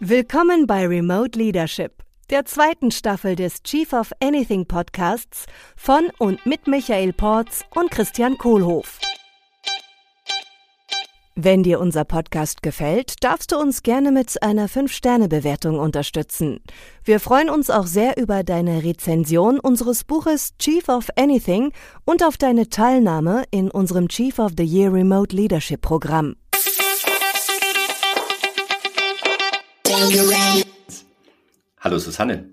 Willkommen bei Remote Leadership, der zweiten Staffel des Chief of Anything Podcasts von und mit Michael Porz und Christian Kohlhoff. Wenn dir unser Podcast gefällt, darfst du uns gerne mit einer 5-Sterne-Bewertung unterstützen. Wir freuen uns auch sehr über deine Rezension unseres Buches Chief of Anything und auf deine Teilnahme in unserem Chief of the Year Remote Leadership Programm. Hallo Susanne.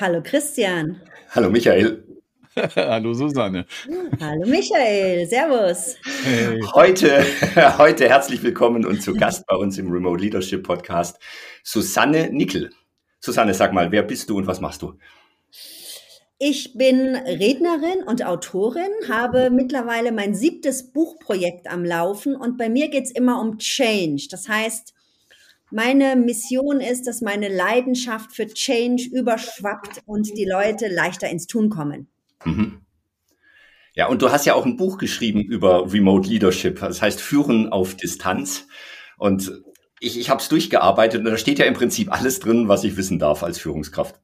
Hallo Christian. Hallo Michael. Hallo Susanne. Hallo Michael, Servus. Hey. Heute, heute herzlich willkommen und zu Gast bei uns im Remote Leadership Podcast Susanne Nickel. Susanne, sag mal, wer bist du und was machst du? Ich bin Rednerin und Autorin, habe mittlerweile mein siebtes Buchprojekt am Laufen und bei mir geht es immer um Change. Das heißt, meine Mission ist, dass meine Leidenschaft für Change überschwappt und die Leute leichter ins Tun kommen. Mhm. Ja, und du hast ja auch ein Buch geschrieben über Remote Leadership, das heißt Führen auf Distanz. Und ich, ich habe es durchgearbeitet und da steht ja im Prinzip alles drin, was ich wissen darf als Führungskraft.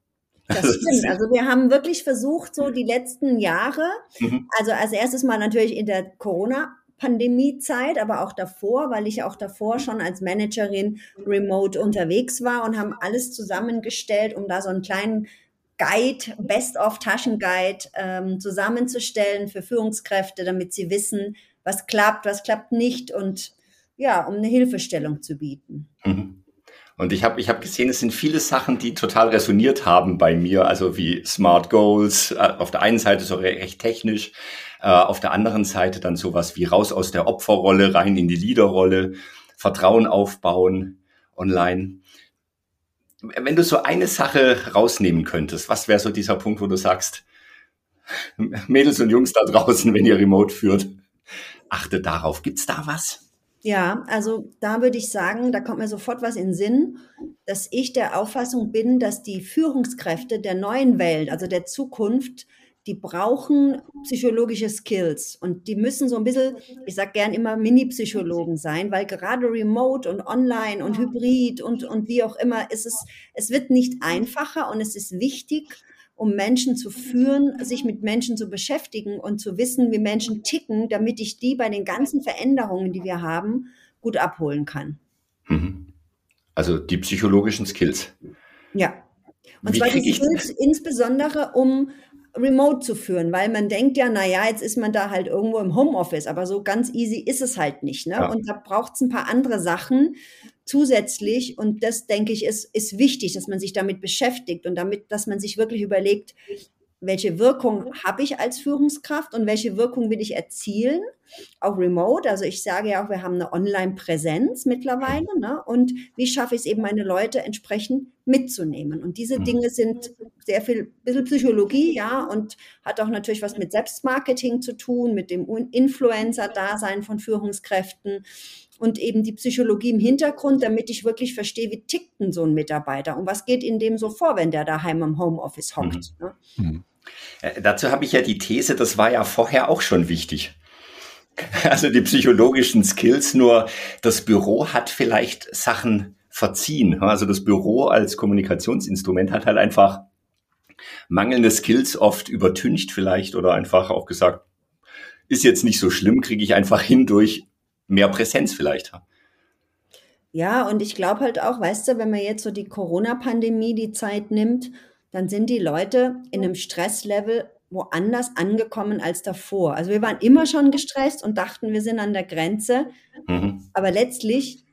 Das stimmt. Also wir haben wirklich versucht, so die letzten Jahre, mhm. also als erstes mal natürlich in der Corona Pandemiezeit, aber auch davor, weil ich auch davor schon als Managerin remote unterwegs war und haben alles zusammengestellt, um da so einen kleinen Guide, Best-of-Taschenguide ähm, zusammenzustellen für Führungskräfte, damit sie wissen, was klappt, was klappt nicht und ja, um eine Hilfestellung zu bieten. Mhm. Und ich habe ich hab gesehen, es sind viele Sachen, die total resoniert haben bei mir, also wie Smart Goals, äh, auf der einen Seite so recht technisch, äh, auf der anderen Seite dann sowas wie raus aus der Opferrolle, rein in die Leaderrolle, Vertrauen aufbauen online wenn du so eine Sache rausnehmen könntest, was wäre so dieser Punkt, wo du sagst, Mädels und Jungs da draußen, wenn ihr Remote führt, achtet darauf. Gibt's da was? Ja, also da würde ich sagen, da kommt mir sofort was in den Sinn, dass ich der Auffassung bin, dass die Führungskräfte der neuen Welt, also der Zukunft, die brauchen psychologische Skills und die müssen so ein bisschen, ich sag gern immer Mini-Psychologen sein, weil gerade remote und online und hybrid und, und wie auch immer ist es, es wird nicht einfacher und es ist wichtig, um Menschen zu führen, sich mit Menschen zu beschäftigen und zu wissen, wie Menschen ticken, damit ich die bei den ganzen Veränderungen, die wir haben, gut abholen kann. Mhm. Also die psychologischen Skills. Ja. Und wie zwar die Skills insbesondere, um remote zu führen, weil man denkt ja, na ja, jetzt ist man da halt irgendwo im Homeoffice, aber so ganz easy ist es halt nicht. Ne? Ja. Und da braucht es ein paar andere Sachen zusätzlich und das denke ich ist, ist wichtig, dass man sich damit beschäftigt und damit, dass man sich wirklich überlegt, welche Wirkung habe ich als Führungskraft und welche Wirkung will ich erzielen, auch remote. Also ich sage ja auch, wir haben eine Online-Präsenz mittlerweile. Ne? Und wie schaffe ich es eben, meine Leute entsprechend mitzunehmen? Und diese mhm. Dinge sind sehr viel, bisschen Psychologie, ja, und hat auch natürlich was mit Selbstmarketing zu tun, mit dem Influencer-Dasein von Führungskräften und eben die Psychologie im Hintergrund, damit ich wirklich verstehe, wie tickt denn so ein Mitarbeiter und was geht in dem so vor, wenn der daheim im Homeoffice hockt. Mhm. Ne? Äh, dazu habe ich ja die These, das war ja vorher auch schon wichtig. Also die psychologischen Skills, nur das Büro hat vielleicht Sachen verziehen. Also das Büro als Kommunikationsinstrument hat halt einfach mangelnde Skills oft übertüncht vielleicht oder einfach auch gesagt, ist jetzt nicht so schlimm, kriege ich einfach hin durch mehr Präsenz vielleicht. Ja, und ich glaube halt auch, weißt du, wenn man jetzt so die Corona-Pandemie die Zeit nimmt, dann sind die Leute in einem Stresslevel woanders angekommen als davor. Also wir waren immer schon gestresst und dachten, wir sind an der Grenze. Mhm. Aber letztlich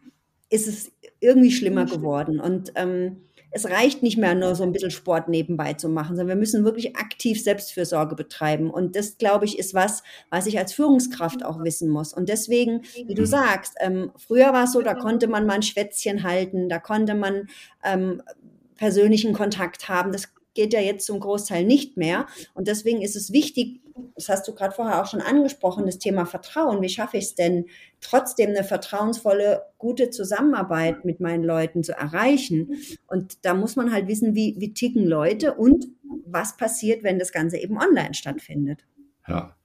ist es irgendwie schlimmer geworden. Und ähm, es reicht nicht mehr nur so ein bisschen Sport nebenbei zu machen, sondern wir müssen wirklich aktiv Selbstfürsorge betreiben. Und das, glaube ich, ist was, was ich als Führungskraft auch wissen muss. Und deswegen, wie du mhm. sagst, ähm, früher war es so, da konnte man mal ein Schwätzchen halten, da konnte man ähm, persönlichen Kontakt haben. Das geht ja jetzt zum Großteil nicht mehr. Und deswegen ist es wichtig, das hast du gerade vorher auch schon angesprochen, das Thema Vertrauen. Wie schaffe ich es denn, trotzdem eine vertrauensvolle, gute Zusammenarbeit mit meinen Leuten zu erreichen? Und da muss man halt wissen, wie, wie ticken Leute und was passiert, wenn das Ganze eben online stattfindet. Ja.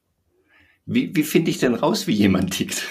Wie, wie finde ich denn raus, wie jemand tickt?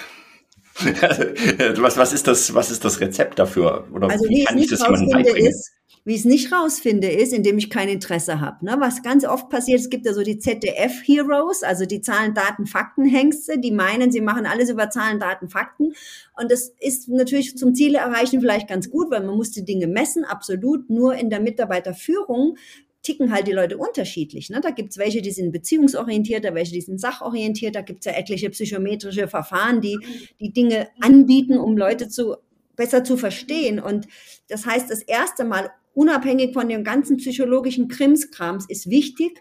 was, was, ist das, was ist das Rezept dafür? Oder also wie, wie kann ich das jemandem beibringen? Ist, wie ich es nicht rausfinde, ist, indem ich kein Interesse habe. Ne? Was ganz oft passiert, es gibt ja so die ZDF-Heroes, also die Zahlen, Daten, Fakten-Hengste, die meinen, sie machen alles über Zahlen, Daten, Fakten. Und das ist natürlich zum Ziele erreichen vielleicht ganz gut, weil man muss die Dinge messen, absolut. Nur in der Mitarbeiterführung ticken halt die Leute unterschiedlich. Ne? Da gibt's welche, die sind beziehungsorientierter, welche, die sind sachorientiert. Da gibt's ja etliche psychometrische Verfahren, die die Dinge anbieten, um Leute zu besser zu verstehen. Und das heißt, das erste Mal unabhängig von dem ganzen psychologischen Krimskrams ist wichtig,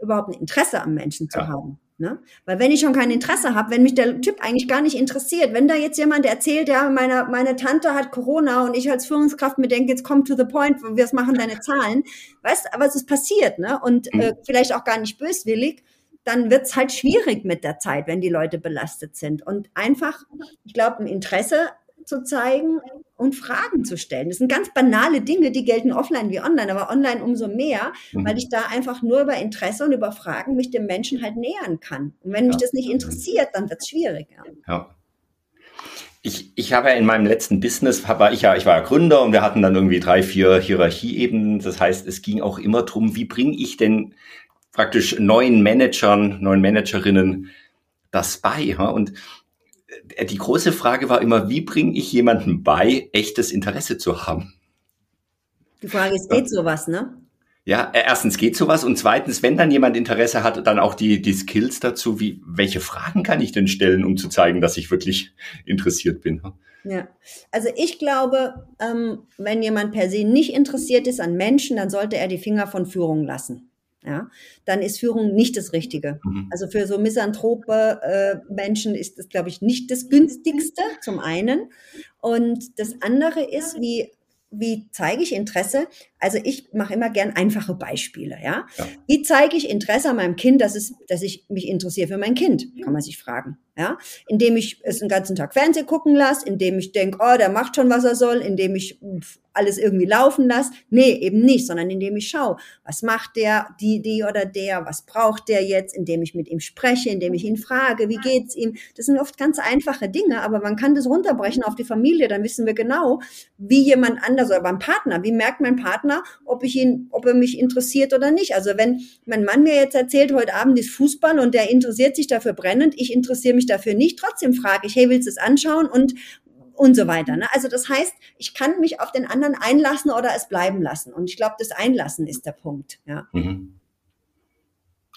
überhaupt ein Interesse am Menschen zu ja. haben. Ne? Weil wenn ich schon kein Interesse habe, wenn mich der Typ eigentlich gar nicht interessiert, wenn da jetzt jemand erzählt, ja, meine, meine Tante hat Corona und ich als Führungskraft mir denke, jetzt komm to the point, wir machen deine Zahlen, weißt, aber es ist passiert, ne? Und mhm. äh, vielleicht auch gar nicht böswillig, dann wird's halt schwierig mit der Zeit, wenn die Leute belastet sind. Und einfach, ich glaube, ein Interesse zu zeigen und Fragen zu stellen. Das sind ganz banale Dinge, die gelten offline wie online, aber online umso mehr, mhm. weil ich da einfach nur über Interesse und über Fragen mich dem Menschen halt nähern kann. Und wenn mich das nicht interessiert, dann wird es schwierig. Ja. ja. Ich, ich habe ja in meinem letzten Business, war ich ja, ich war ja Gründer und wir hatten dann irgendwie drei, vier Hierarchieebenen. Das heißt, es ging auch immer darum, wie bringe ich denn praktisch neuen Managern, neuen Managerinnen das bei. Und die große Frage war immer, wie bringe ich jemandem bei, echtes Interesse zu haben? Die Frage ist, geht sowas, ne? Ja, äh, erstens geht sowas und zweitens, wenn dann jemand Interesse hat, dann auch die, die Skills dazu, wie, welche Fragen kann ich denn stellen, um zu zeigen, dass ich wirklich interessiert bin? Ja, also ich glaube, ähm, wenn jemand per se nicht interessiert ist an Menschen, dann sollte er die Finger von Führung lassen ja, dann ist Führung nicht das Richtige. Mhm. Also für so misanthrope äh, Menschen ist das, glaube ich, nicht das günstigste zum einen. Und das andere ist, wie wie zeige ich Interesse? Also ich mache immer gern einfache Beispiele, ja? ja. Wie zeige ich Interesse an meinem Kind, dass es, dass ich mich interessiere für mein Kind? Kann man sich fragen, ja? Indem ich es den ganzen Tag Fernsehen gucken lasse, indem ich denke, oh, der macht schon, was er soll, indem ich alles irgendwie laufen lasse. Nee, eben nicht, sondern indem ich schaue, was macht der, die, die oder der, was braucht der jetzt, indem ich mit ihm spreche, indem ich ihn frage, wie geht's ihm. Das sind oft ganz einfache Dinge, aber man kann das runterbrechen auf die Familie, dann wissen wir genau, wie jemand anders oder beim Partner, wie merkt mein Partner, ob ich ihn, ob er mich interessiert oder nicht. Also wenn mein Mann mir jetzt erzählt, heute Abend ist Fußball und der interessiert sich dafür brennend, ich interessiere mich dafür nicht, trotzdem frage ich, hey, willst du es anschauen und und so weiter. Ne? Also das heißt, ich kann mich auf den anderen einlassen oder es bleiben lassen. Und ich glaube, das Einlassen ist der Punkt. Ja. Mhm.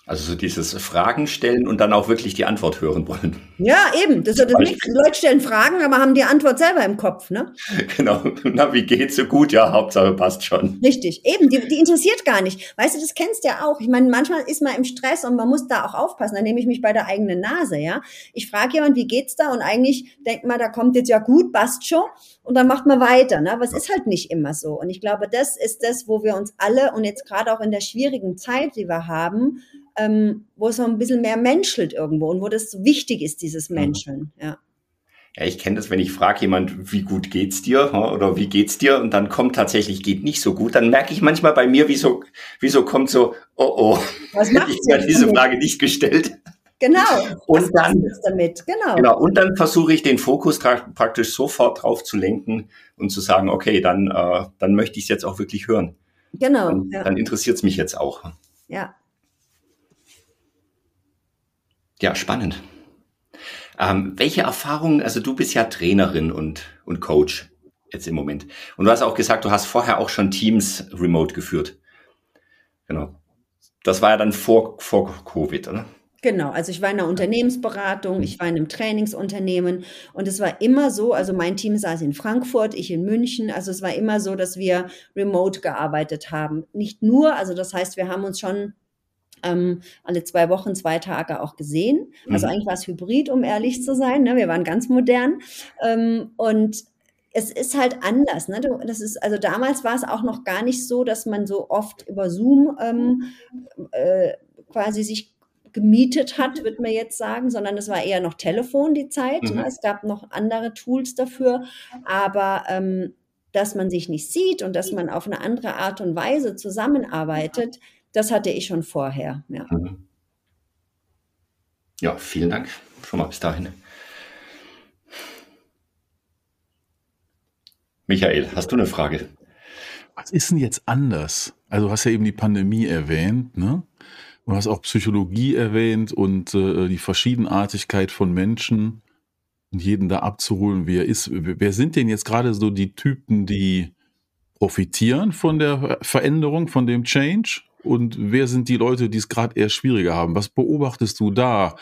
Also so dieses Fragen stellen und dann auch wirklich die Antwort hören wollen. Ja, eben. Das ist nicht, Leute stellen Fragen, aber haben die Antwort selber im Kopf, ne? Genau. Na, wie geht's so gut? Ja, Hauptsache passt schon. Richtig. Eben, die, die interessiert gar nicht. Weißt du, das kennst du ja auch. Ich meine, manchmal ist man im Stress und man muss da auch aufpassen. Da nehme ich mich bei der eigenen Nase, ja. Ich frage jemand, wie geht's da? Und eigentlich denkt man, da kommt jetzt ja gut, passt schon. Und dann macht man weiter, ne? Aber es ist halt nicht immer so. Und ich glaube, das ist das, wo wir uns alle und jetzt gerade auch in der schwierigen Zeit, die wir haben, ähm, wo es so ein bisschen mehr menschelt irgendwo und wo das wichtig ist, dieses mhm. Menscheln, ja. Ja, ich kenne das, wenn ich frage jemand, wie gut geht's dir oder wie geht's dir und dann kommt tatsächlich geht nicht so gut, dann merke ich manchmal bei mir, wieso wieso kommt so oh oh, was hätte ich mir diese Frage nicht gestellt. Genau. Und dann damit, genau. Genau. Und dann versuche ich den Fokus praktisch sofort drauf zu lenken und zu sagen, okay, dann äh, dann möchte ich es jetzt auch wirklich hören. Genau. Dann, ja. dann interessiert es mich jetzt auch. Ja. Ja, spannend. Ähm, welche Erfahrungen, also du bist ja Trainerin und, und Coach jetzt im Moment. Und du hast auch gesagt, du hast vorher auch schon Teams remote geführt. Genau. Das war ja dann vor, vor Covid, oder? Genau, also ich war in einer Unternehmensberatung, ich war in einem Trainingsunternehmen und es war immer so, also mein Team saß in Frankfurt, ich in München, also es war immer so, dass wir remote gearbeitet haben. Nicht nur, also das heißt, wir haben uns schon ähm, alle zwei Wochen, zwei Tage auch gesehen. Also mhm. eigentlich war es hybrid, um ehrlich zu sein. Ne? Wir waren ganz modern. Ähm, und es ist halt anders. Ne? Das ist, also damals war es auch noch gar nicht so, dass man so oft über Zoom ähm, äh, quasi sich gemietet hat, würde man jetzt sagen, sondern es war eher noch Telefon die Zeit. Mhm. Ne? Es gab noch andere Tools dafür, aber ähm, dass man sich nicht sieht und dass man auf eine andere Art und Weise zusammenarbeitet, das hatte ich schon vorher. Ja, mhm. ja vielen Dank schon mal bis dahin. Michael, hast du eine Frage? Was ist denn jetzt anders? Also du hast ja eben die Pandemie erwähnt, ne? Du hast auch Psychologie erwähnt und äh, die Verschiedenartigkeit von Menschen und jeden da abzuholen, wie er ist. Wer sind denn jetzt gerade so die Typen, die profitieren von der Veränderung, von dem Change? Und wer sind die Leute, die es gerade eher schwieriger haben? Was beobachtest du da?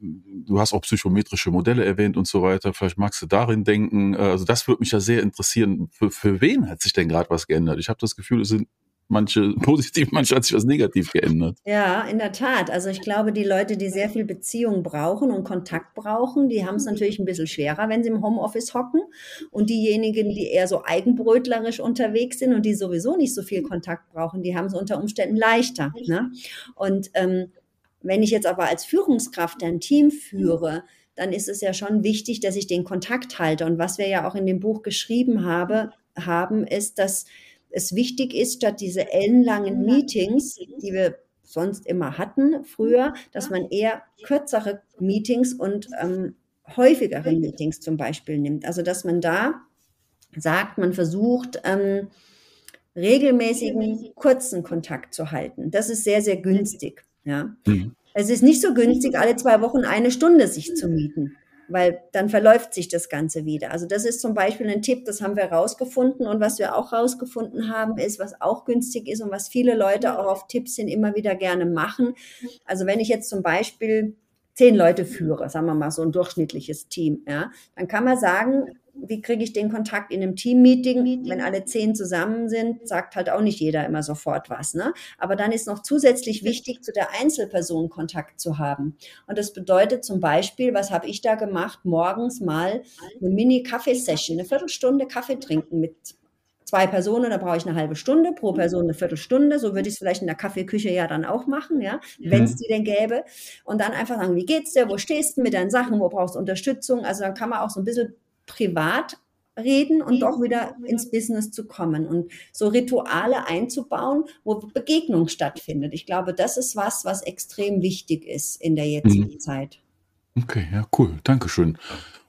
Du hast auch psychometrische Modelle erwähnt und so weiter. Vielleicht magst du darin denken. Also das würde mich ja sehr interessieren. Für, für wen hat sich denn gerade was geändert? Ich habe das Gefühl, es sind manche positiv, manche hat sich was negativ geändert. Ja, in der Tat. Also ich glaube, die Leute, die sehr viel Beziehung brauchen und Kontakt brauchen, die haben es natürlich ein bisschen schwerer, wenn sie im Homeoffice hocken. Und diejenigen, die eher so eigenbrötlerisch unterwegs sind und die sowieso nicht so viel Kontakt brauchen, die haben es unter Umständen leichter. Ne? Und ähm, wenn ich jetzt aber als Führungskraft ein Team führe, dann ist es ja schon wichtig, dass ich den Kontakt halte. Und was wir ja auch in dem Buch geschrieben habe, haben, ist, dass es wichtig ist, statt diese ellenlangen Meetings, die wir sonst immer hatten früher, dass man eher kürzere Meetings und ähm, häufigere Meetings zum Beispiel nimmt. Also dass man da sagt, man versucht, ähm, regelmäßigen kurzen Kontakt zu halten. Das ist sehr, sehr günstig. Ja. Mhm. Es ist nicht so günstig, alle zwei Wochen eine Stunde sich zu mieten weil dann verläuft sich das Ganze wieder. Also das ist zum Beispiel ein Tipp, das haben wir rausgefunden und was wir auch rausgefunden haben, ist, was auch günstig ist und was viele Leute auch auf Tipps hin immer wieder gerne machen. Also wenn ich jetzt zum Beispiel zehn Leute führe, sagen wir mal so ein durchschnittliches Team, ja, dann kann man sagen, wie kriege ich den Kontakt in einem Team-Meeting? Wenn alle zehn zusammen sind, sagt halt auch nicht jeder immer sofort was. Ne? Aber dann ist noch zusätzlich wichtig, zu der Einzelperson Kontakt zu haben. Und das bedeutet zum Beispiel, was habe ich da gemacht? Morgens mal eine Mini-Kaffeesession, eine Viertelstunde Kaffee trinken mit zwei Personen, da brauche ich eine halbe Stunde, pro Person eine Viertelstunde. So würde ich es vielleicht in der Kaffeeküche ja dann auch machen, ja, wenn es mhm. die denn gäbe. Und dann einfach sagen, wie geht's dir, wo stehst du mit deinen Sachen, wo brauchst du Unterstützung? Also dann kann man auch so ein bisschen privat reden und doch wieder ins Business zu kommen und so Rituale einzubauen, wo Begegnung stattfindet. Ich glaube, das ist was, was extrem wichtig ist in der jetzigen mhm. Zeit. Okay, ja, cool. Dankeschön.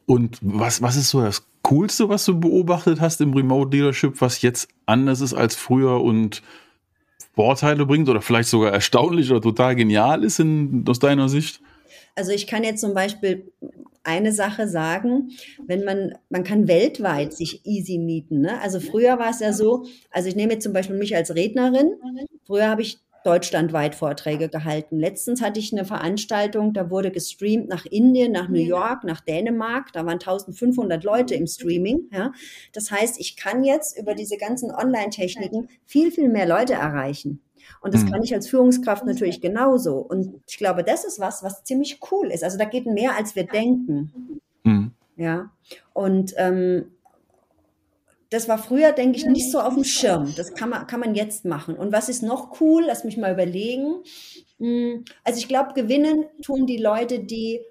Und was, was ist so das Coolste, was du beobachtet hast im Remote Leadership, was jetzt anders ist als früher und Vorteile bringt oder vielleicht sogar erstaunlich oder total genial ist in, aus deiner Sicht? Also ich kann jetzt zum Beispiel eine Sache sagen, wenn man, man kann weltweit sich easy mieten. Ne? Also früher war es ja so, also ich nehme jetzt zum Beispiel mich als Rednerin. Früher habe ich deutschlandweit Vorträge gehalten. Letztens hatte ich eine Veranstaltung, da wurde gestreamt nach Indien, nach New York, nach Dänemark. Da waren 1500 Leute im Streaming. Ja. Das heißt, ich kann jetzt über diese ganzen Online-Techniken viel, viel mehr Leute erreichen. Und das mhm. kann ich als Führungskraft natürlich genauso. Und ich glaube, das ist was, was ziemlich cool ist. Also da geht mehr, als wir denken. Mhm. Ja. Und ähm, das war früher, denke ich, nicht so auf dem Schirm. Das kann man, kann man jetzt machen. Und was ist noch cool? Lass mich mal überlegen. Hm, also ich glaube, gewinnen tun die Leute, die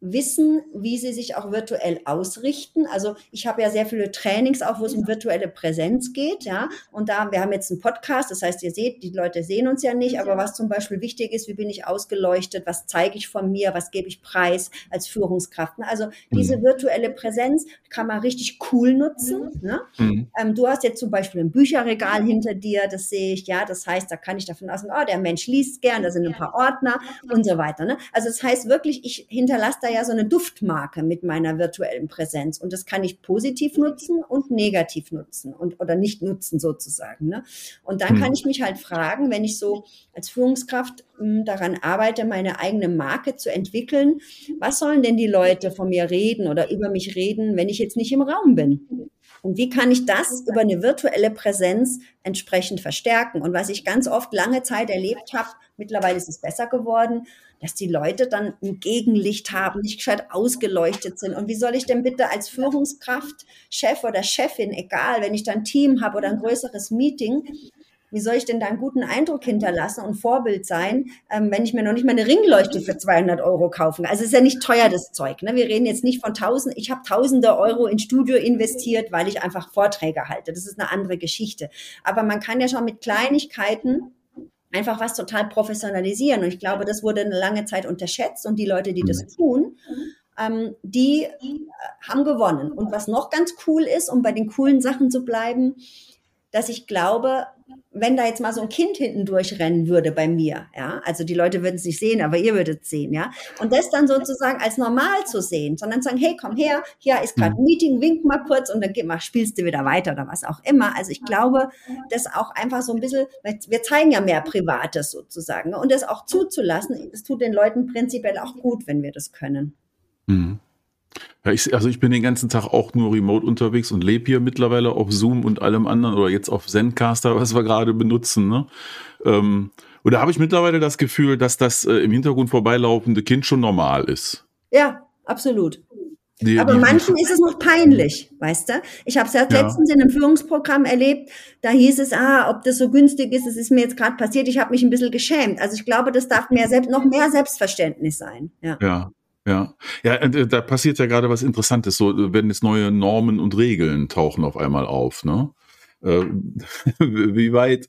wissen, wie sie sich auch virtuell ausrichten. Also ich habe ja sehr viele Trainings auch, wo es um virtuelle Präsenz geht, ja. Und da, wir haben jetzt einen Podcast, das heißt, ihr seht, die Leute sehen uns ja nicht, aber was zum Beispiel wichtig ist, wie bin ich ausgeleuchtet, was zeige ich von mir, was gebe ich preis als Führungskraft. Also diese mhm. virtuelle Präsenz kann man richtig cool nutzen. Ne? Mhm. Ähm, du hast jetzt zum Beispiel ein Bücherregal hinter dir, das sehe ich, ja. Das heißt, da kann ich davon ausgehen, oh, der Mensch liest gern, da sind ein paar Ordner und so weiter. Ne? Also das heißt wirklich, ich hinterlasse da da ja so eine Duftmarke mit meiner virtuellen Präsenz und das kann ich positiv nutzen und negativ nutzen und oder nicht nutzen sozusagen. Ne? Und dann kann hm. ich mich halt fragen, wenn ich so als Führungskraft m, hm, daran arbeite, meine eigene Marke zu entwickeln, was sollen denn die Leute von mir reden oder über mich reden, wenn ich jetzt nicht im Raum bin? Und wie kann ich das über eine virtuelle Präsenz entsprechend verstärken? Und was ich ganz oft lange Zeit erlebt habe, mittlerweile ist es besser geworden, dass die Leute dann ein Gegenlicht haben, nicht gescheit ausgeleuchtet sind. Und wie soll ich denn bitte als Führungskraft, Chef oder Chefin, egal, wenn ich dann ein Team habe oder ein größeres Meeting, wie soll ich denn da einen guten Eindruck hinterlassen und Vorbild sein, ähm, wenn ich mir noch nicht mal eine Ringleuchte für 200 Euro kaufen kann? Also es ist ja nicht teuer, das Zeug. Ne? Wir reden jetzt nicht von tausend, ich habe tausende Euro in Studio investiert, weil ich einfach Vorträge halte. Das ist eine andere Geschichte. Aber man kann ja schon mit Kleinigkeiten einfach was total professionalisieren. Und ich glaube, das wurde eine lange Zeit unterschätzt und die Leute, die das mhm. tun, ähm, die äh, haben gewonnen. Und was noch ganz cool ist, um bei den coolen Sachen zu bleiben, dass ich glaube, wenn da jetzt mal so ein Kind hinten durchrennen würde bei mir, ja, also die Leute würden es nicht sehen, aber ihr würdet es sehen, ja, und das dann sozusagen als normal zu sehen, sondern zu sagen, hey, komm her, hier ist gerade ein Meeting, wink mal kurz und dann geh mal, spielst du wieder weiter oder was auch immer. Also ich glaube, das auch einfach so ein bisschen, wir zeigen ja mehr Privates sozusagen ne, und das auch zuzulassen, das tut den Leuten prinzipiell auch gut, wenn wir das können. Mhm. Ja, ich, also ich bin den ganzen Tag auch nur remote unterwegs und lebe hier mittlerweile auf Zoom und allem anderen oder jetzt auf Zencaster, was wir gerade benutzen. Ne? Ähm, und da habe ich mittlerweile das Gefühl, dass das äh, im Hintergrund vorbeilaufende Kind schon normal ist. Ja, absolut. Die, Aber die, manchen ist es noch peinlich, weißt du? Ich habe es ja letztens in einem Führungsprogramm erlebt, da hieß es, ah, ob das so günstig ist, es ist mir jetzt gerade passiert, ich habe mich ein bisschen geschämt. Also ich glaube, das darf mehr selbst, noch mehr Selbstverständnis sein. Ja. ja. Ja, ja, äh, da passiert ja gerade was Interessantes. So wenn jetzt neue Normen und Regeln tauchen auf einmal auf. Ne? Äh, wie weit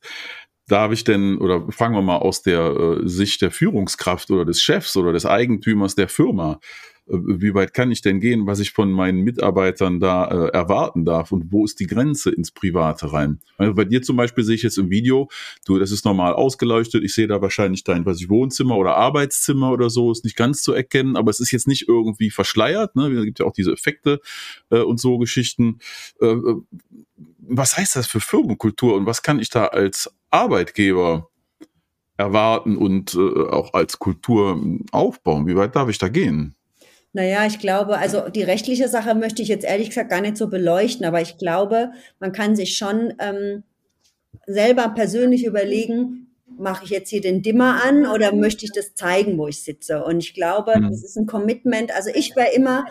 darf ich denn, oder fangen wir mal aus der äh, Sicht der Führungskraft oder des Chefs oder des Eigentümers der Firma, äh, wie weit kann ich denn gehen, was ich von meinen Mitarbeitern da äh, erwarten darf und wo ist die Grenze ins Private rein? Also bei dir zum Beispiel sehe ich jetzt im Video, du, das ist normal ausgeleuchtet, ich sehe da wahrscheinlich dein, was ich, Wohnzimmer oder Arbeitszimmer oder so, ist nicht ganz zu erkennen, aber es ist jetzt nicht irgendwie verschleiert, ne? Es gibt ja auch diese Effekte äh, und so Geschichten. Äh, äh, was heißt das für Firmenkultur und was kann ich da als Arbeitgeber erwarten und äh, auch als Kultur aufbauen? Wie weit darf ich da gehen? Naja, ich glaube, also die rechtliche Sache möchte ich jetzt ehrlich gesagt gar nicht so beleuchten, aber ich glaube, man kann sich schon ähm, selber persönlich überlegen, mache ich jetzt hier den Dimmer an oder möchte ich das zeigen, wo ich sitze? Und ich glaube, mhm. das ist ein Commitment. Also ich wäre immer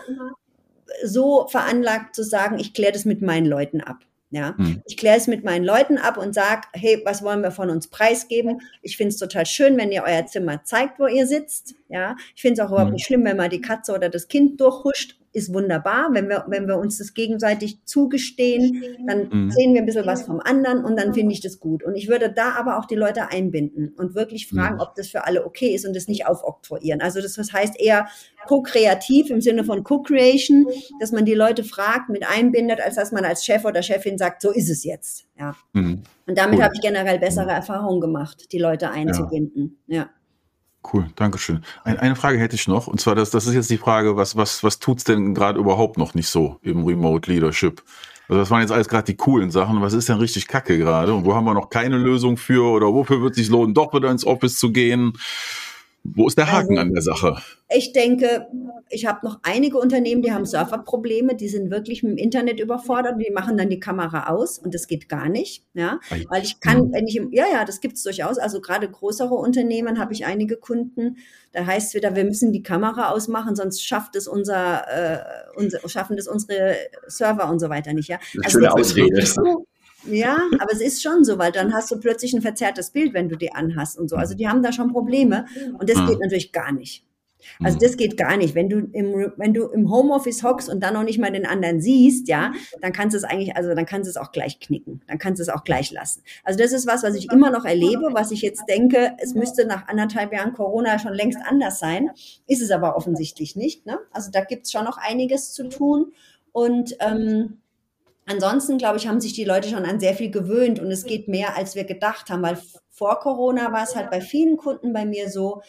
so veranlagt zu sagen, ich kläre das mit meinen Leuten ab. Ja, hm. ich kläre es mit meinen Leuten ab und sage, hey, was wollen wir von uns preisgeben? Ich finde es total schön, wenn ihr euer Zimmer zeigt, wo ihr sitzt. Ja, ich finde es auch überhaupt hm. nicht schlimm, wenn mal die Katze oder das Kind durchhuscht ist wunderbar. Wenn wir, wenn wir uns das gegenseitig zugestehen, dann mhm. sehen wir ein bisschen was vom anderen und dann finde ich das gut. Und ich würde da aber auch die Leute einbinden und wirklich fragen, mhm. ob das für alle okay ist und das nicht aufoktroyieren. Also das, das heißt eher co-kreativ im Sinne von Co-Creation, dass man die Leute fragt, mit einbindet, als dass man als Chef oder Chefin sagt, so ist es jetzt. Ja. Mhm. Und damit cool. habe ich generell bessere mhm. Erfahrungen gemacht, die Leute einzubinden. ja. ja. Cool, Dankeschön. Ein, eine Frage hätte ich noch, und zwar, das, das ist jetzt die Frage, was, was, was tut's denn gerade überhaupt noch nicht so im Remote Leadership? Also das waren jetzt alles gerade die coolen Sachen. Was ist denn richtig kacke gerade? Und wo haben wir noch keine Lösung für? Oder wofür wird es sich lohnen, doch wieder ins Office zu gehen? Wo ist der Haken also, an der Sache? Ich denke, ich habe noch einige Unternehmen, die haben Serverprobleme, die sind wirklich mit dem Internet überfordert und die machen dann die Kamera aus und das geht gar nicht. Ja, weil ich kann, wenn ich im, ja, ja, das gibt es durchaus. Also gerade größere Unternehmen habe ich einige Kunden, da heißt es wieder, wir müssen die Kamera ausmachen, sonst schafft es unser, äh, unser schaffen das unsere Server und so weiter nicht. Ja, also schöne Ausrede. So, ja, aber es ist schon so, weil dann hast du plötzlich ein verzerrtes Bild, wenn du die anhast und so. Also die haben da schon Probleme und das mhm. geht natürlich gar nicht. Also mhm. das geht gar nicht. Wenn du im, wenn du im Homeoffice hockst und dann noch nicht mal den anderen siehst, ja, dann kannst du es eigentlich, also dann kannst du es auch gleich knicken. Dann kannst du es auch gleich lassen. Also das ist was, was ich immer noch erlebe, was ich jetzt denke, es müsste nach anderthalb Jahren Corona schon längst anders sein. Ist es aber offensichtlich nicht. Ne? Also da gibt's schon noch einiges zu tun. Und ähm, Ansonsten, glaube ich, haben sich die Leute schon an sehr viel gewöhnt und es geht mehr, als wir gedacht haben, weil vor Corona war es halt bei vielen Kunden bei mir so,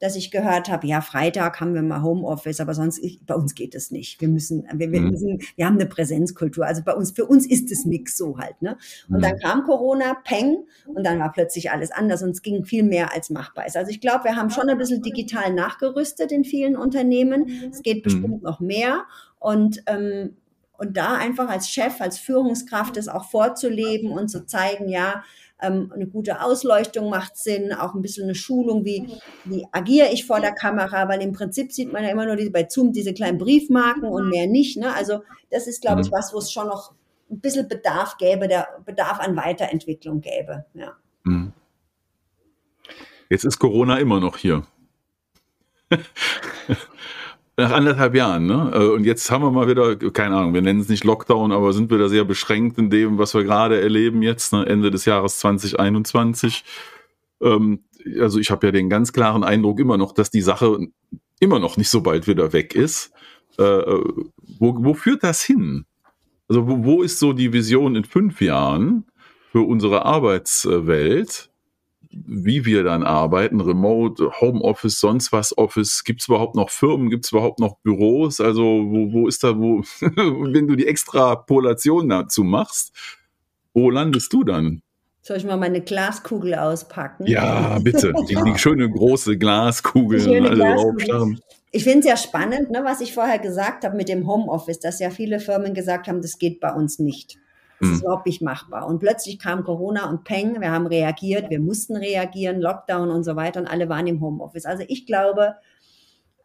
dass ich gehört habe, ja, Freitag haben wir mal Homeoffice, aber sonst, ich, bei uns geht es nicht. Wir müssen, wir, wir, mhm. müssen, wir haben eine Präsenzkultur. Also bei uns, für uns ist es nix so halt, ne? Und mhm. dann kam Corona, Peng, und dann war plötzlich alles anders und es ging viel mehr als machbar ist. Also ich glaube, wir haben schon ein bisschen digital nachgerüstet in vielen Unternehmen. Es geht mhm. bestimmt mhm. noch mehr. Und ähm, und da einfach als Chef, als Führungskraft das auch vorzuleben und zu zeigen, ja, ähm, eine gute Ausleuchtung macht Sinn, auch ein bisschen eine Schulung, wie, wie agiere ich vor der Kamera, weil im Prinzip sieht man ja immer nur diese, bei Zoom diese kleinen Briefmarken und mehr nicht. Ne? Also das ist, glaube ich, mhm. was, wo es schon noch ein bisschen Bedarf gäbe, der Bedarf an Weiterentwicklung gäbe. Ja. Mhm. Jetzt ist Corona immer noch hier. Nach anderthalb Jahren, ne? Äh, und jetzt haben wir mal wieder, keine Ahnung, wir nennen es nicht Lockdown, aber sind wieder sehr beschränkt in dem, was wir gerade erleben jetzt, ne? Ende des Jahres 2021. Ähm, also ich habe ja den ganz klaren Eindruck immer noch, dass die Sache immer noch nicht so bald wieder weg ist. Äh, wo, wo führt das hin? Also wo, wo ist so die Vision in fünf Jahren für unsere Arbeitswelt? Wie wir dann arbeiten, Remote, Homeoffice, sonst was Office, gibt es überhaupt noch Firmen, gibt es überhaupt noch Büros? Also wo, wo ist da, wo, wenn du die Extrapolation dazu machst, wo landest du dann? Soll ich mal meine Glaskugel auspacken? Ja, bitte. Die, die schöne große Glaskugel. Schöne Glaskugel. Ich finde es ja spannend, ne, was ich vorher gesagt habe mit dem Homeoffice, dass ja viele Firmen gesagt haben, das geht bei uns nicht. Das ist hm. überhaupt nicht machbar. Und plötzlich kam Corona und Peng, wir haben reagiert, wir mussten reagieren, Lockdown und so weiter und alle waren im Homeoffice. Also ich glaube,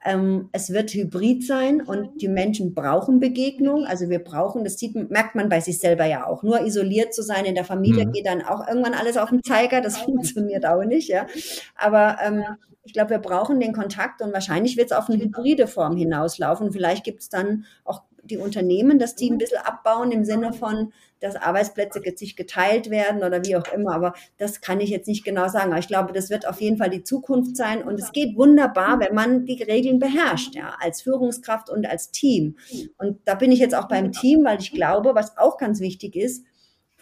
ähm, es wird hybrid sein und die Menschen brauchen Begegnung. Also wir brauchen, das sieht, merkt man bei sich selber ja auch. Nur isoliert zu sein in der Familie mhm. geht dann auch irgendwann alles auf den Zeiger. Das funktioniert auch nicht, ja. Aber ähm, ich glaube, wir brauchen den Kontakt und wahrscheinlich wird es auf eine hybride Form hinauslaufen. Vielleicht gibt es dann auch die Unternehmen, dass die ein bisschen abbauen im Sinne von, dass Arbeitsplätze sich geteilt werden oder wie auch immer. Aber das kann ich jetzt nicht genau sagen. Aber ich glaube, das wird auf jeden Fall die Zukunft sein. Und es geht wunderbar, wenn man die Regeln beherrscht, ja, als Führungskraft und als Team. Und da bin ich jetzt auch beim Team, weil ich glaube, was auch ganz wichtig ist,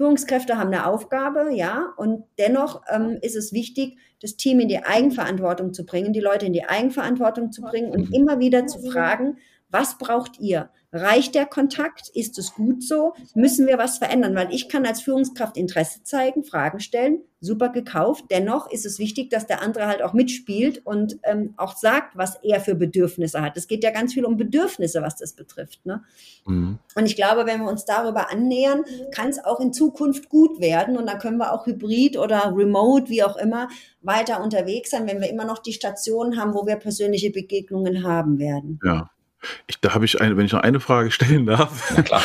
Führungskräfte haben eine Aufgabe, ja, und dennoch ähm, ist es wichtig, das Team in die Eigenverantwortung zu bringen, die Leute in die Eigenverantwortung zu bringen und immer wieder zu fragen, was braucht ihr? Reicht der Kontakt? Ist es gut so? Müssen wir was verändern? Weil ich kann als Führungskraft Interesse zeigen, Fragen stellen, super gekauft. Dennoch ist es wichtig, dass der andere halt auch mitspielt und ähm, auch sagt, was er für Bedürfnisse hat. Es geht ja ganz viel um Bedürfnisse, was das betrifft. Ne? Mhm. Und ich glaube, wenn wir uns darüber annähern, kann es auch in Zukunft gut werden und dann können wir auch hybrid oder remote, wie auch immer, weiter unterwegs sein, wenn wir immer noch die Stationen haben, wo wir persönliche Begegnungen haben werden. Ja. Ich, da habe ich eine, wenn ich noch eine Frage stellen darf. Na klar.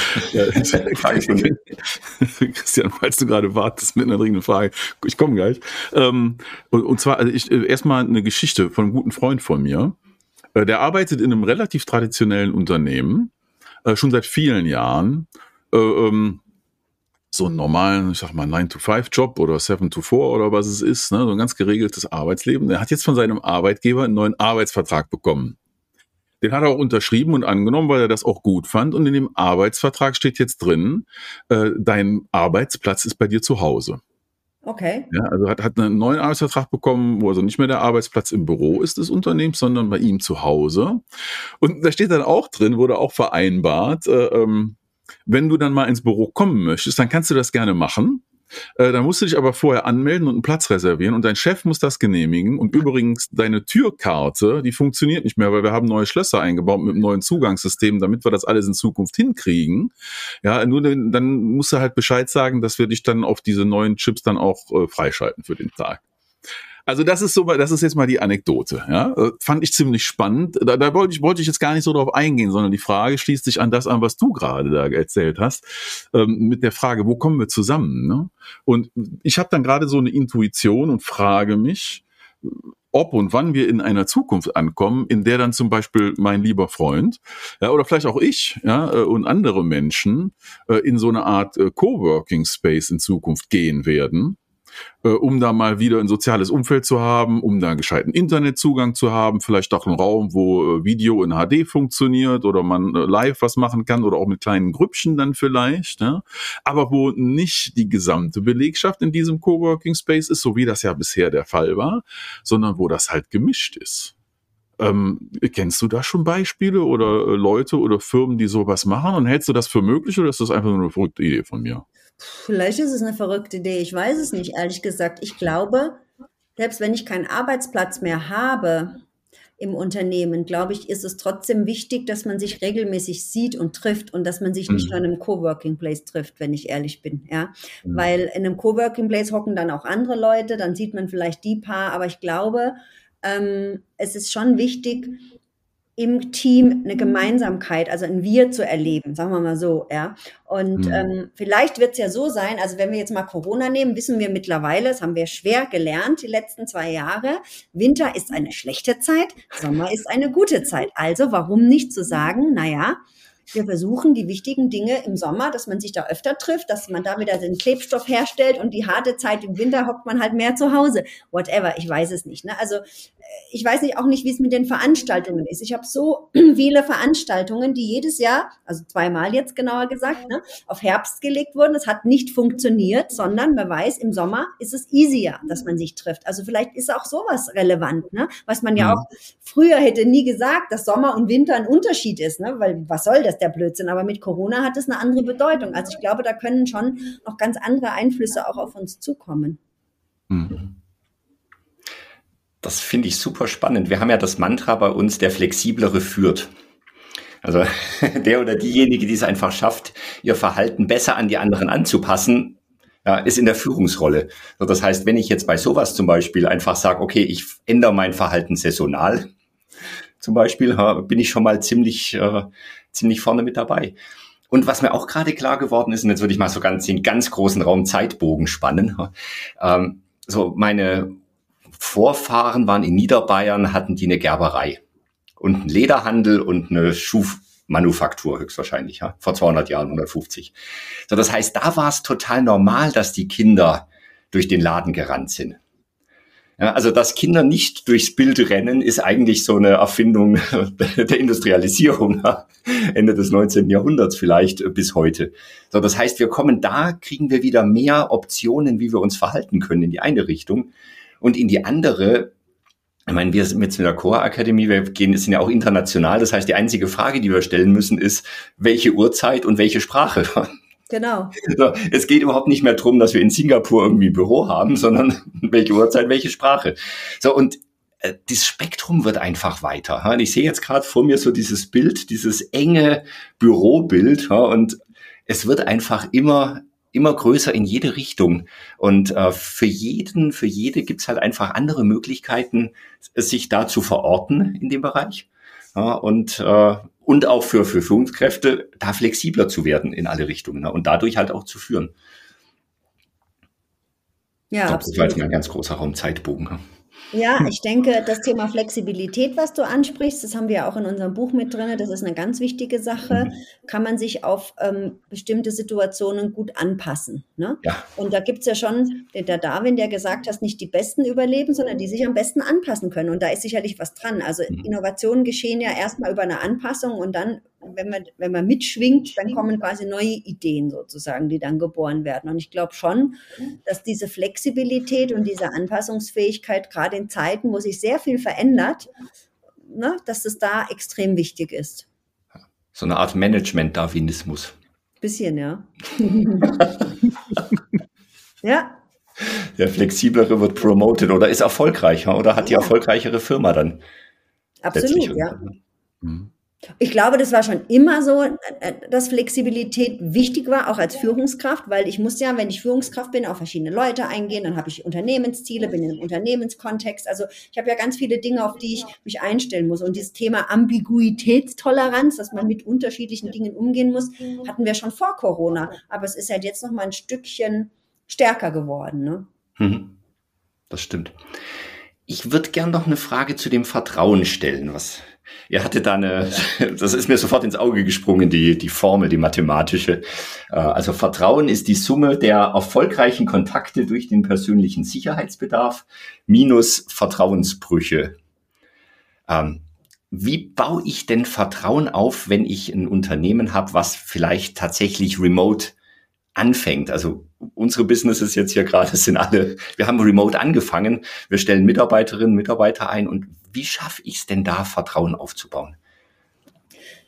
Christian, falls du gerade wartest mit einer dringenden Frage, ich komme gleich. Ähm, und, und, zwar, also ich, äh, erstmal eine Geschichte von einem guten Freund von mir. Äh, der arbeitet in einem relativ traditionellen Unternehmen, äh, schon seit vielen Jahren. Äh, ähm, so einen normalen, ich sag mal, 9-to-5-Job oder 7-to-4 oder was es ist, ne, so ein ganz geregeltes Arbeitsleben. Er hat jetzt von seinem Arbeitgeber einen neuen Arbeitsvertrag bekommen. Den hat er auch unterschrieben und angenommen, weil er das auch gut fand. Und in dem Arbeitsvertrag steht jetzt drin, äh, dein Arbeitsplatz ist bei dir zu Hause. Okay. Ja, also hat, hat einen neuen Arbeitsvertrag bekommen, wo also nicht mehr der Arbeitsplatz im Büro ist des Unternehmens, sondern bei ihm zu Hause. Und da steht dann auch drin, wurde auch vereinbart, äh, ähm, wenn du dann mal ins Büro kommen möchtest, dann kannst du das gerne machen. Äh, dann musst du dich aber vorher anmelden und einen Platz reservieren und dein Chef muss das genehmigen. Und übrigens, deine Türkarte, die funktioniert nicht mehr, weil wir haben neue Schlösser eingebaut mit einem neuen Zugangssystem, damit wir das alles in Zukunft hinkriegen. Ja, nur dann musst du halt Bescheid sagen, dass wir dich dann auf diese neuen Chips dann auch äh, freischalten für den Tag. Also das ist so, das ist jetzt mal die Anekdote. Ja, äh, fand ich ziemlich spannend. Da, da wollte ich wollte ich jetzt gar nicht so drauf eingehen, sondern die Frage schließt sich an das an, was du gerade da erzählt hast, ähm, mit der Frage, wo kommen wir zusammen? Ne? Und ich habe dann gerade so eine Intuition und frage mich, ob und wann wir in einer Zukunft ankommen, in der dann zum Beispiel mein lieber Freund, ja, oder vielleicht auch ich, ja, äh, und andere Menschen äh, in so eine Art äh, Coworking Space in Zukunft gehen werden, äh, um da mal wieder ein soziales Umfeld zu haben, um da einen gescheiten Internetzugang zu haben, vielleicht auch einen Raum, wo äh, Video in HD funktioniert oder man äh, live was machen kann oder auch mit kleinen Grüppchen dann vielleicht, ne? aber wo nicht die gesamte Belegschaft in diesem Coworking Space ist, so wie das ja bisher der Fall war, sondern wo das halt gemischt ist. Ähm, kennst du da schon Beispiele oder äh, Leute oder Firmen, die sowas machen? Und hältst du das für möglich oder ist das einfach nur eine verrückte Idee von mir? Vielleicht ist es eine verrückte Idee. Ich weiß es nicht, ehrlich gesagt. Ich glaube, selbst wenn ich keinen Arbeitsplatz mehr habe im Unternehmen, glaube ich, ist es trotzdem wichtig, dass man sich regelmäßig sieht und trifft und dass man sich nicht mhm. nur in einem Coworking Place trifft, wenn ich ehrlich bin, ja. Mhm. Weil in einem Coworking Place hocken dann auch andere Leute, dann sieht man vielleicht die paar, aber ich glaube, ähm, es ist schon wichtig, im Team eine Gemeinsamkeit, also ein Wir zu erleben, sagen wir mal so, ja. Und mhm. ähm, vielleicht wird es ja so sein, also wenn wir jetzt mal Corona nehmen, wissen wir mittlerweile, das haben wir schwer gelernt die letzten zwei Jahre, Winter ist eine schlechte Zeit, Sommer ist eine gute Zeit. Also warum nicht zu sagen, naja, wir versuchen die wichtigen Dinge im Sommer, dass man sich da öfter trifft, dass man da wieder den Klebstoff herstellt und die harte Zeit im Winter hockt man halt mehr zu Hause. Whatever, ich weiß es nicht. Ne? Also ich weiß nicht auch nicht, wie es mit den Veranstaltungen ist. Ich habe so viele Veranstaltungen, die jedes Jahr, also zweimal jetzt genauer gesagt, ne, auf Herbst gelegt wurden. Es hat nicht funktioniert, sondern man weiß, im Sommer ist es easier, dass man sich trifft. Also vielleicht ist auch sowas relevant, ne? was man ja auch früher hätte nie gesagt, dass Sommer und Winter ein Unterschied ist, ne? weil was soll das, der Blödsinn? Aber mit Corona hat es eine andere Bedeutung. Also ich glaube, da können schon noch ganz andere Einflüsse auch auf uns zukommen. Mhm. Das finde ich super spannend. Wir haben ja das Mantra bei uns, der Flexiblere führt. Also der oder diejenige, die es einfach schafft, ihr Verhalten besser an die anderen anzupassen, ja, ist in der Führungsrolle. Das heißt, wenn ich jetzt bei sowas zum Beispiel einfach sage, okay, ich ändere mein Verhalten saisonal, zum Beispiel, bin ich schon mal ziemlich, äh, ziemlich vorne mit dabei. Und was mir auch gerade klar geworden ist, und jetzt würde ich mal so ganz den ganz großen Raum Zeitbogen spannen, ähm, so meine Vorfahren waren in Niederbayern, hatten die eine Gerberei und einen Lederhandel und eine Schuhmanufaktur höchstwahrscheinlich, ja, vor 200 Jahren, 150. So, das heißt, da war es total normal, dass die Kinder durch den Laden gerannt sind. Ja, also, dass Kinder nicht durchs Bild rennen, ist eigentlich so eine Erfindung der Industrialisierung, ja? Ende des 19. Jahrhunderts vielleicht bis heute. So, das heißt, wir kommen da, kriegen wir wieder mehr Optionen, wie wir uns verhalten können in die eine Richtung. Und in die andere, ich meine, wir sind jetzt mit der Core Akademie, wir gehen, sind ja auch international. Das heißt, die einzige Frage, die wir stellen müssen, ist, welche Uhrzeit und welche Sprache? Genau. So, es geht überhaupt nicht mehr darum, dass wir in Singapur irgendwie ein Büro haben, sondern welche Uhrzeit, welche Sprache. So, und äh, das Spektrum wird einfach weiter. Ich sehe jetzt gerade vor mir so dieses Bild, dieses enge Bürobild, und es wird einfach immer immer größer in jede Richtung. Und äh, für jeden, für jede gibt's halt einfach andere Möglichkeiten, sich da zu verorten in dem Bereich. Und, äh, und auch für, für Führungskräfte, da flexibler zu werden in alle Richtungen ne? und dadurch halt auch zu führen. Ja, ich glaub, absolut. Das war jetzt ein ganz großer Raum Zeitbogen. Ja, ich denke, das Thema Flexibilität, was du ansprichst, das haben wir auch in unserem Buch mit drin, das ist eine ganz wichtige Sache. Mhm. Kann man sich auf ähm, bestimmte Situationen gut anpassen. Ne? Ja. Und da gibt es ja schon den, der Darwin, der gesagt hat, nicht die Besten überleben, sondern die sich am besten anpassen können. Und da ist sicherlich was dran. Also mhm. Innovationen geschehen ja erstmal über eine Anpassung und dann wenn man, wenn man mitschwingt, dann kommen quasi neue Ideen sozusagen, die dann geboren werden. Und ich glaube schon, dass diese Flexibilität und diese Anpassungsfähigkeit gerade in Zeiten, wo sich sehr viel verändert, ne, dass es da extrem wichtig ist. So eine Art Management-Darwinismus. Bisschen, ja. ja. Der flexiblere wird promoted oder ist erfolgreicher oder hat die erfolgreichere Firma dann. Absolut, ja. Mhm. Ich glaube, das war schon immer so, äh, äh, dass Flexibilität wichtig war, auch als Führungskraft, weil ich muss ja, wenn ich Führungskraft bin, auf verschiedene Leute eingehen, dann habe ich Unternehmensziele, bin in einem Unternehmenskontext. Also ich habe ja ganz viele Dinge, auf die ich mich einstellen muss. Und dieses Thema Ambiguitätstoleranz, dass man mit unterschiedlichen Dingen umgehen muss, hatten wir schon vor Corona. Aber es ist halt jetzt noch mal ein Stückchen stärker geworden. Ne? Mhm. Das stimmt. Ich würde gern noch eine Frage zu dem Vertrauen stellen, was Ihr hattet da eine, das ist mir sofort ins Auge gesprungen, die, die Formel, die mathematische. Äh, also Vertrauen ist die Summe der erfolgreichen Kontakte durch den persönlichen Sicherheitsbedarf minus Vertrauensbrüche. Ähm, wie baue ich denn Vertrauen auf, wenn ich ein Unternehmen habe, was vielleicht tatsächlich remote anfängt? Also unsere Businesses jetzt hier gerade sind alle, wir haben remote angefangen, wir stellen Mitarbeiterinnen, Mitarbeiter ein und wie schaffe ich es denn da, Vertrauen aufzubauen?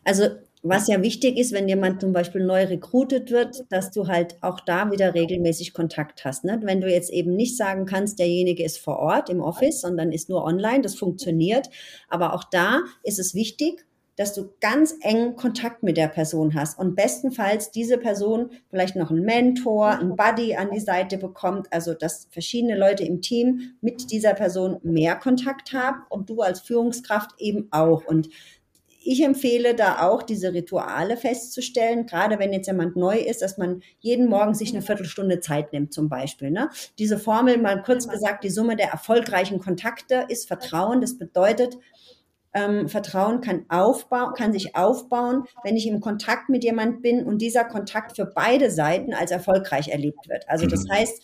Also was ja wichtig ist, wenn jemand zum Beispiel neu rekrutet wird, dass du halt auch da wieder regelmäßig Kontakt hast. Ne? Wenn du jetzt eben nicht sagen kannst, derjenige ist vor Ort im Office, sondern ist nur online, das funktioniert. Aber auch da ist es wichtig, dass du ganz eng Kontakt mit der Person hast und bestenfalls diese Person vielleicht noch einen Mentor, einen Buddy an die Seite bekommt, also dass verschiedene Leute im Team mit dieser Person mehr Kontakt haben und du als Führungskraft eben auch. Und ich empfehle da auch, diese Rituale festzustellen, gerade wenn jetzt jemand neu ist, dass man jeden Morgen sich eine Viertelstunde Zeit nimmt zum Beispiel. Ne? Diese Formel, mal kurz gesagt, die Summe der erfolgreichen Kontakte ist Vertrauen. Das bedeutet, ähm, Vertrauen kann aufbauen, kann sich aufbauen, wenn ich im Kontakt mit jemand bin und dieser Kontakt für beide Seiten als erfolgreich erlebt wird. Also das mhm. heißt,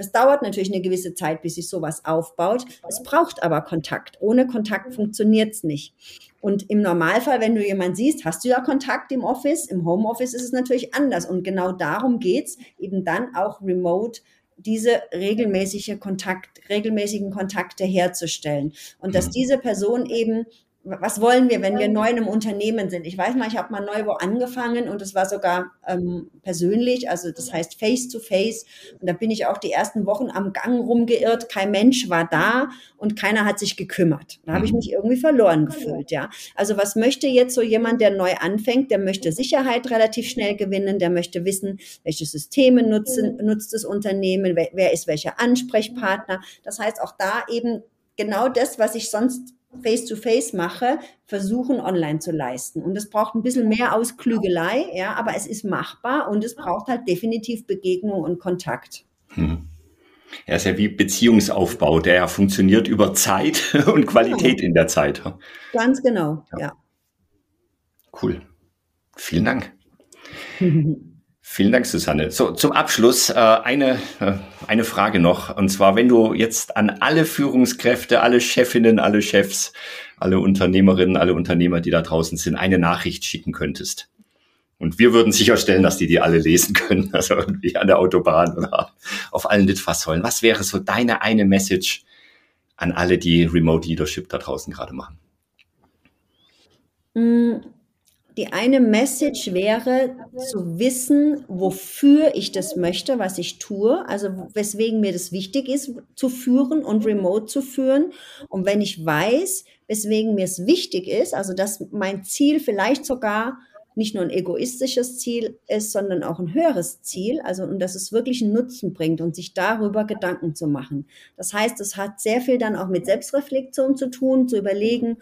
das dauert natürlich eine gewisse Zeit, bis sich sowas aufbaut. Es braucht aber Kontakt. Ohne Kontakt funktioniert es nicht. Und im Normalfall, wenn du jemanden siehst, hast du ja Kontakt im Office. Im Homeoffice ist es natürlich anders. Und genau darum geht's, eben dann auch remote diese regelmäßige Kontakt, regelmäßigen Kontakte herzustellen. Und dass mhm. diese Person eben was wollen wir, wenn wir neu in einem Unternehmen sind? Ich weiß mal, ich habe mal neu wo angefangen und es war sogar ähm, persönlich, also das heißt face to face. Und da bin ich auch die ersten Wochen am Gang rumgeirrt. Kein Mensch war da und keiner hat sich gekümmert. Da habe ich mhm. mich irgendwie verloren gefühlt, ja. Also was möchte jetzt so jemand, der neu anfängt? Der möchte Sicherheit relativ schnell gewinnen. Der möchte wissen, welche Systeme nutzen, nutzt das Unternehmen? Wer, wer ist welcher Ansprechpartner? Das heißt auch da eben genau das, was ich sonst face-to-face -face mache, versuchen online zu leisten. Und es braucht ein bisschen mehr Ausklügelei, ja, aber es ist machbar und es braucht halt definitiv Begegnung und Kontakt. Hm. Er ist ja wie Beziehungsaufbau, der funktioniert über Zeit und Qualität genau. in der Zeit. Ganz genau, ja. ja. Cool. Vielen Dank. Vielen Dank, Susanne. So, zum Abschluss äh, eine, äh, eine Frage noch. Und zwar, wenn du jetzt an alle Führungskräfte, alle Chefinnen, alle Chefs, alle Unternehmerinnen, alle Unternehmer, die da draußen sind, eine Nachricht schicken könntest. Und wir würden sicherstellen, dass die die alle lesen können, also irgendwie an der Autobahn oder auf allen Litfaßsäulen. Was wäre so deine eine Message an alle, die Remote Leadership da draußen gerade machen? Mm die eine Message wäre zu wissen, wofür ich das möchte, was ich tue, also weswegen mir das wichtig ist, zu führen und remote zu führen. Und wenn ich weiß, weswegen mir es wichtig ist, also dass mein Ziel vielleicht sogar nicht nur ein egoistisches Ziel ist, sondern auch ein höheres Ziel, also und dass es wirklich einen Nutzen bringt und sich darüber Gedanken zu machen. Das heißt, es hat sehr viel dann auch mit Selbstreflexion zu tun, zu überlegen,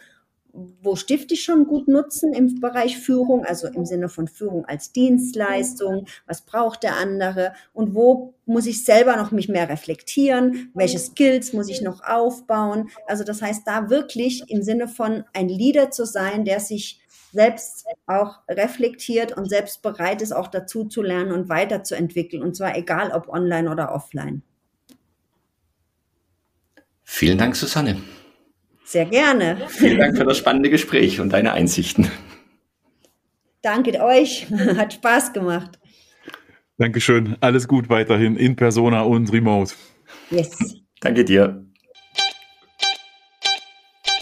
wo stifte ich schon gut Nutzen im Bereich Führung, also im Sinne von Führung als Dienstleistung, was braucht der andere und wo muss ich selber noch mich mehr reflektieren, welche Skills muss ich noch aufbauen. Also das heißt, da wirklich im Sinne von ein Leader zu sein, der sich selbst auch reflektiert und selbst bereit ist, auch dazu zu lernen und weiterzuentwickeln, und zwar egal ob online oder offline. Vielen Dank, Susanne. Sehr gerne. Vielen Dank für das spannende Gespräch und deine Einsichten. Danke euch. Hat Spaß gemacht. Dankeschön. Alles gut weiterhin in Persona und Remote. Yes. Danke dir.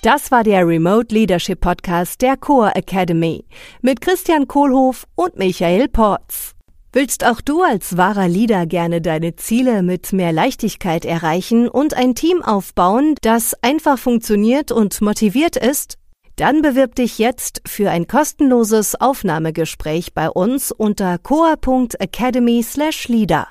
Das war der Remote Leadership Podcast der Core Academy mit Christian Kohlhoff und Michael Porz. Willst auch du als wahrer Leader gerne deine Ziele mit mehr Leichtigkeit erreichen und ein Team aufbauen, das einfach funktioniert und motiviert ist? Dann bewirb dich jetzt für ein kostenloses Aufnahmegespräch bei uns unter coa.academy/leader.